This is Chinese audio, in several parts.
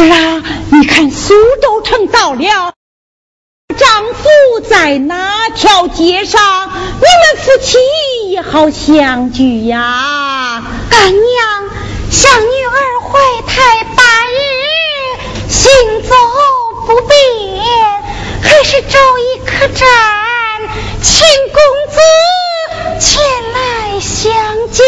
儿啊，你看苏州城到了，丈夫在哪条街上？你们夫妻也好相聚呀。干娘，小女儿怀胎八日，行走不便，还是找一客栈，请公子前来相见。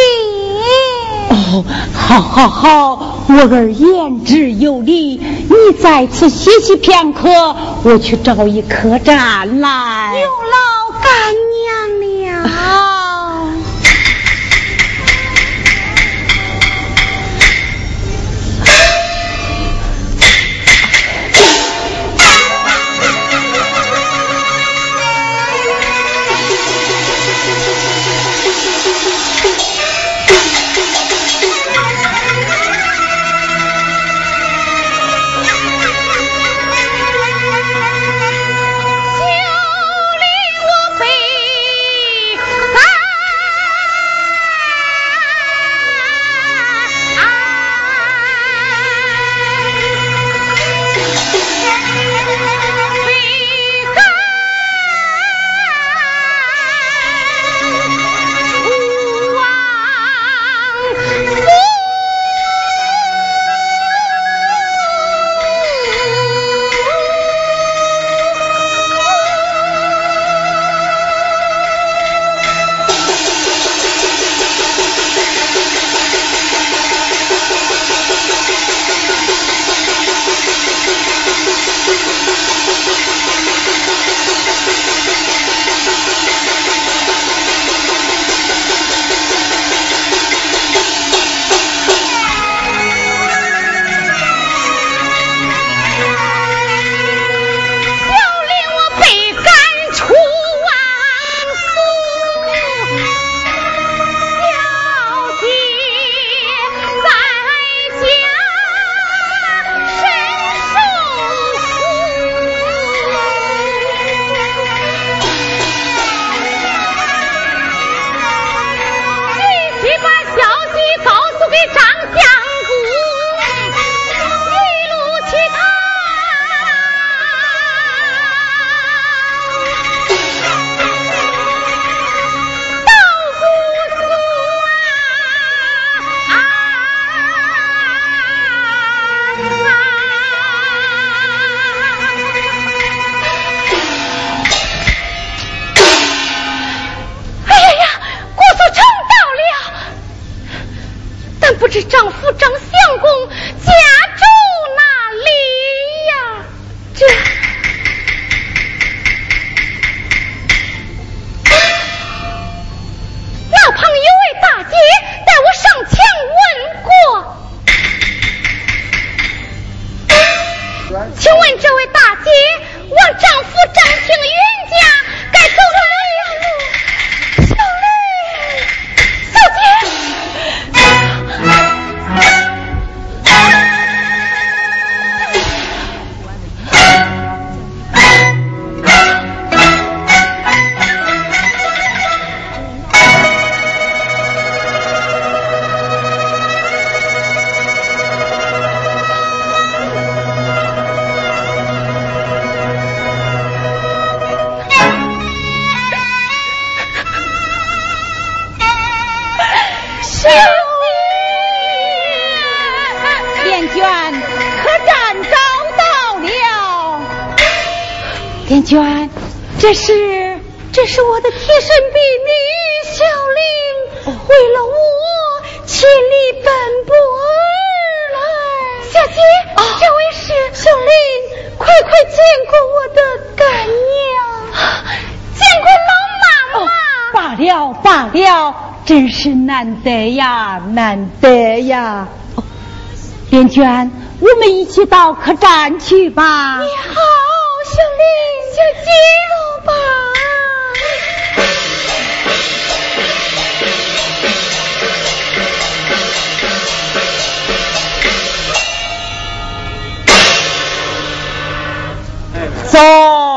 好，好，好，我儿言之有理，你在此歇息片刻，我去找一客栈来。有劳干娘了。不知丈夫张相公难得呀难得呀。莲娟，我们一起到客栈去吧。你好，小玲。就进入吧。走。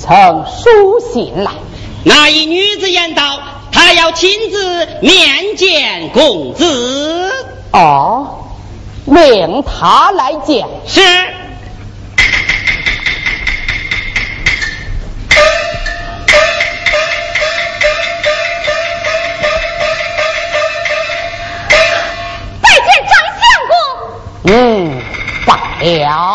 曾书信来。那一女子言道：“她要亲自面见公子。”哦，命他来见。是。拜见张相公嗯，罢了。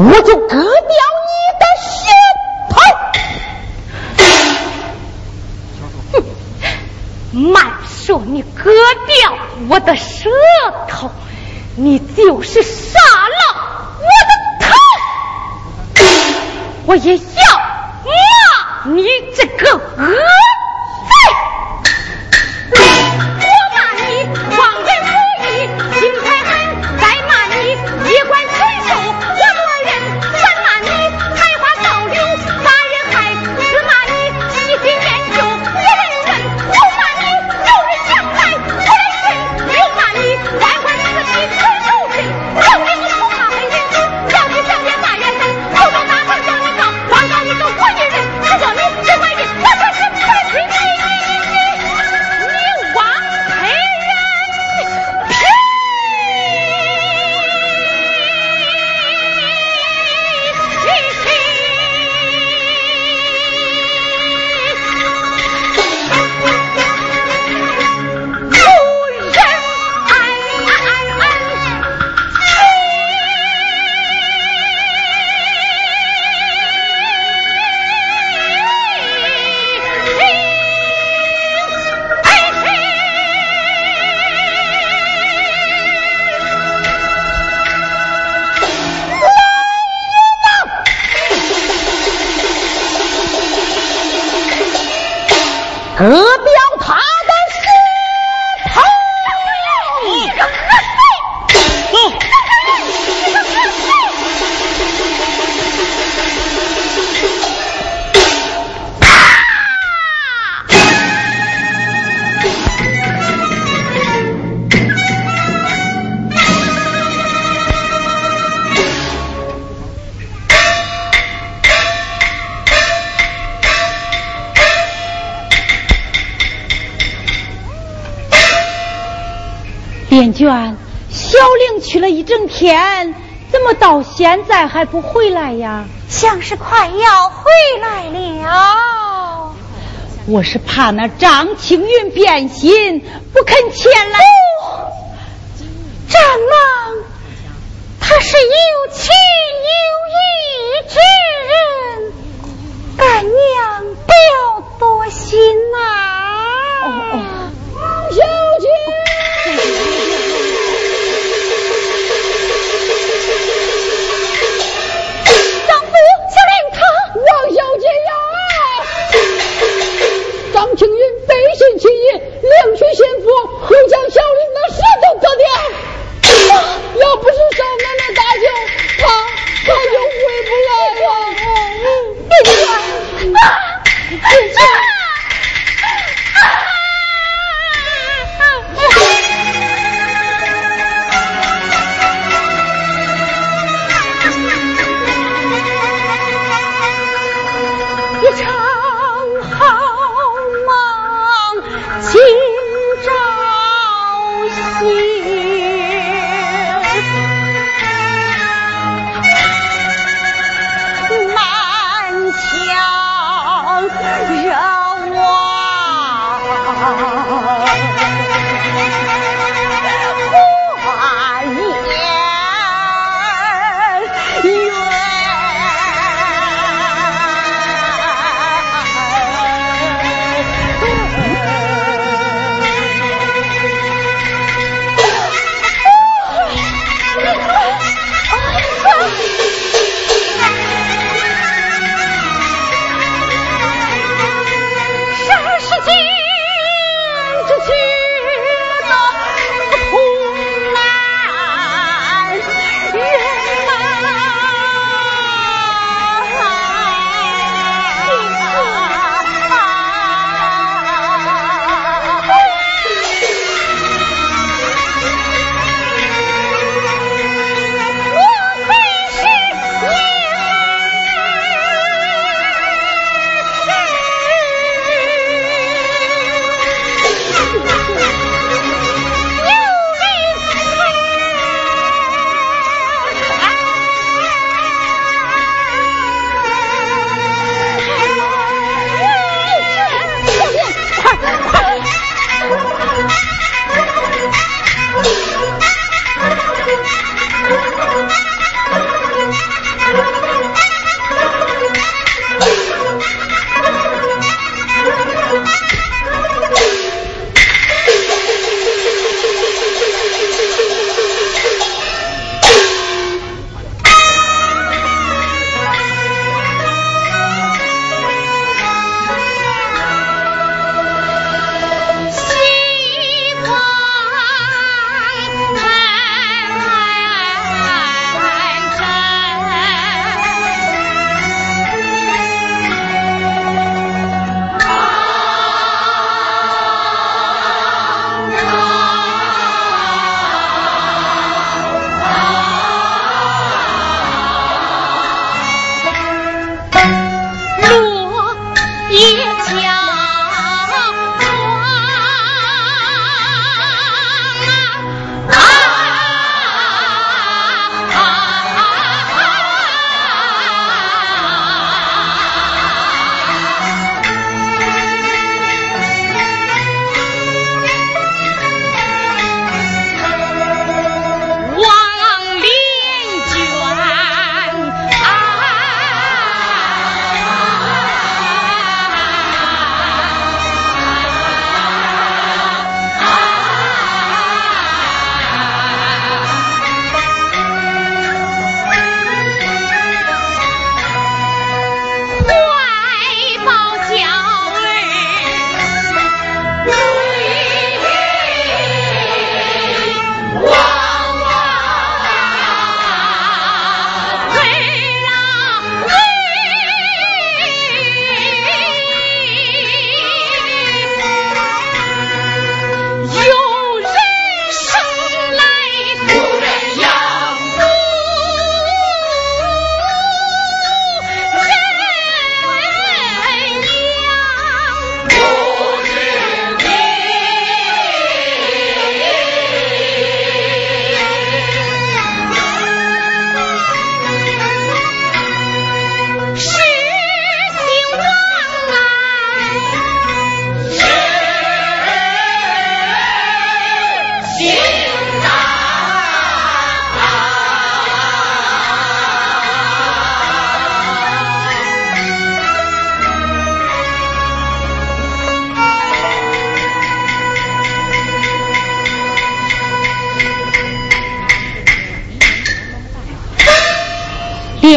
卷，小玲还不回来呀。像是快要回来了。我是怕那张青云变心不肯前来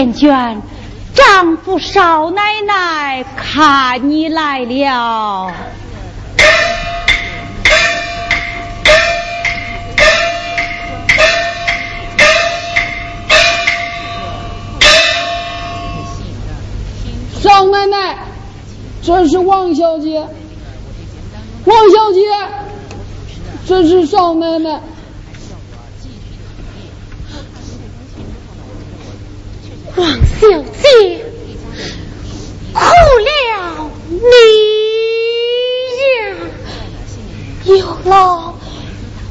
莲娟，丈夫少奶奶看你来了。少奶奶，这是王小姐。王小姐，这是少奶奶。王小姐，苦了你呀！有劳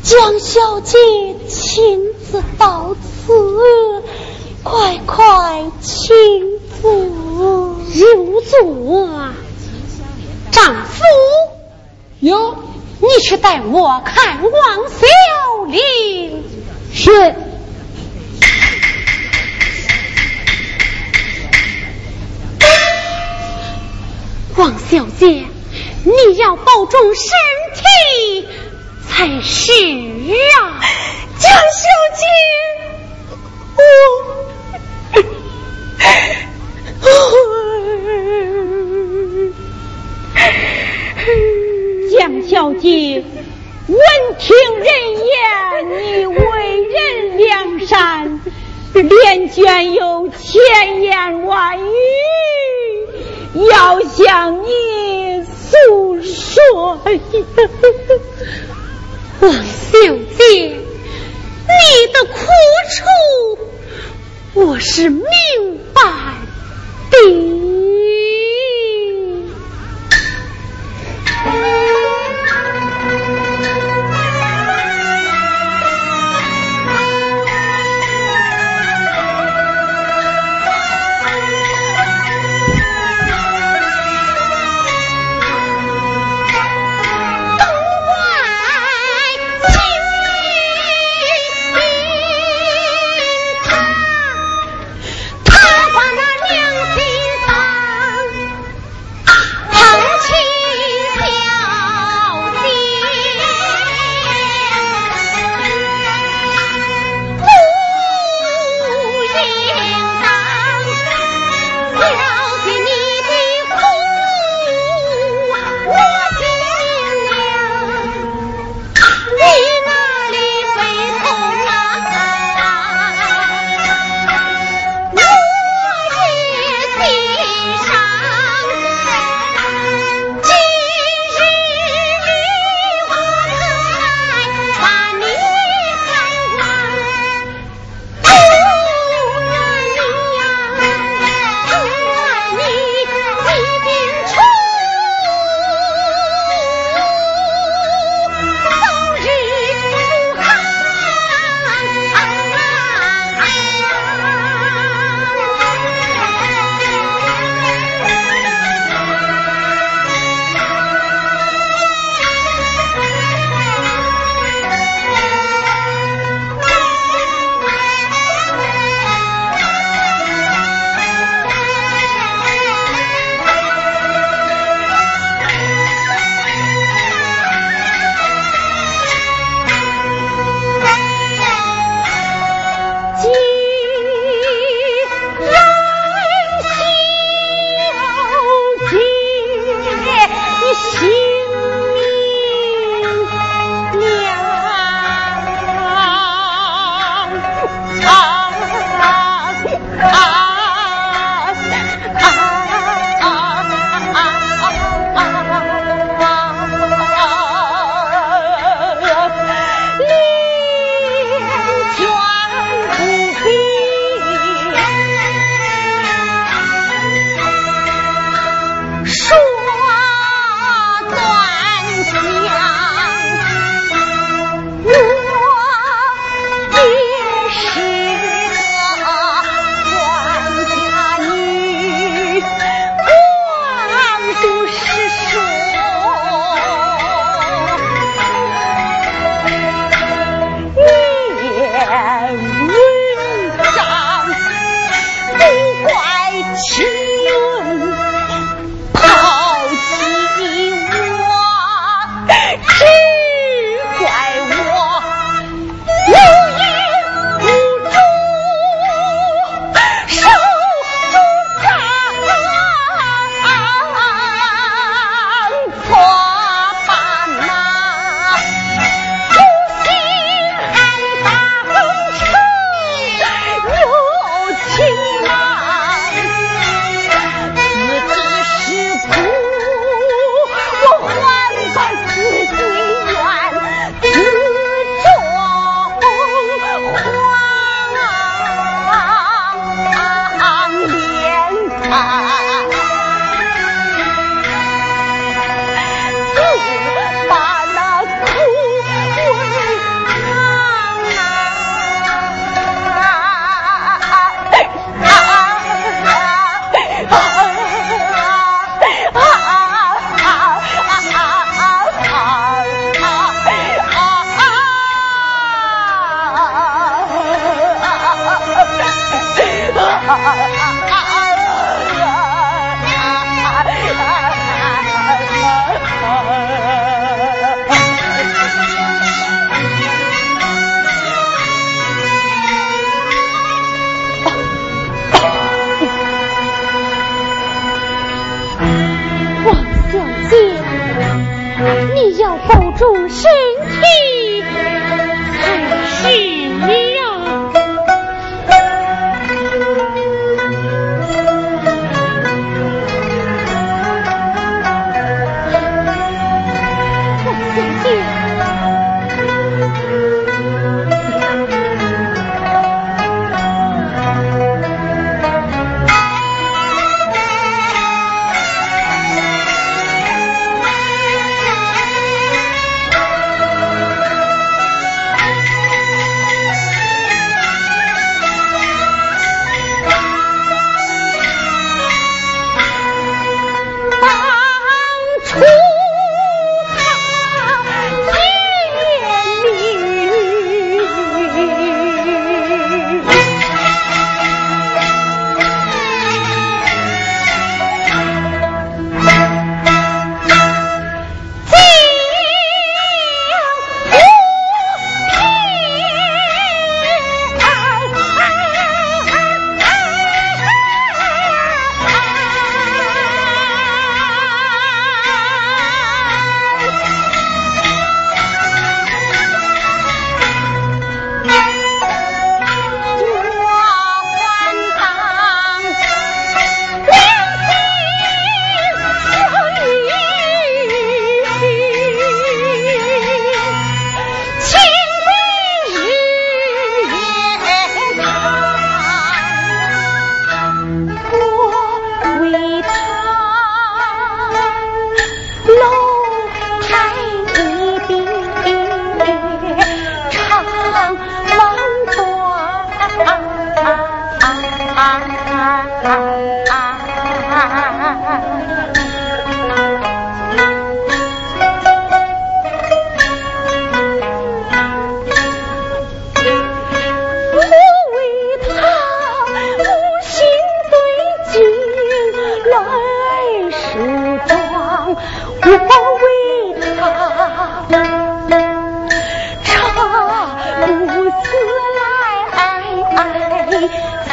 江小姐亲自到此，快快请坐，入座。丈夫，有，你去带我看王小玲。是。王小姐，你要保重身体才是啊！江小姐，我，江小姐，闻听人言，你为人良善，连娟有千言万语。要向你诉说呀，王小姐，你的苦楚我是明白的。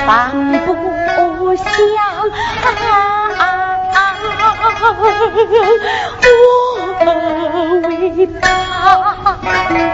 放不下我为他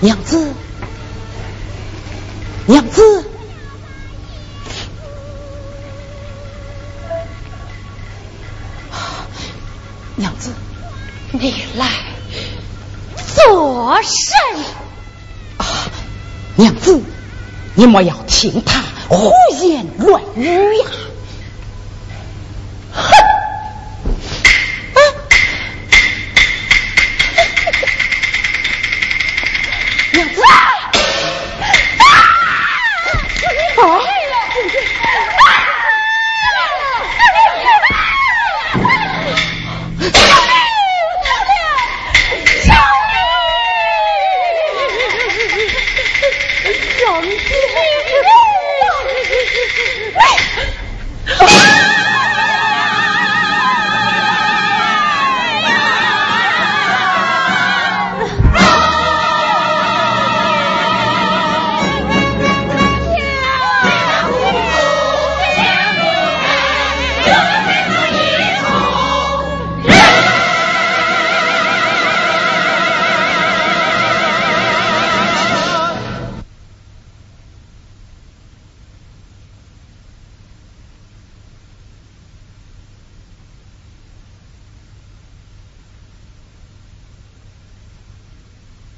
娘子，娘子，娘子，你来做甚？啊，娘子，你莫要听他胡言乱语呀！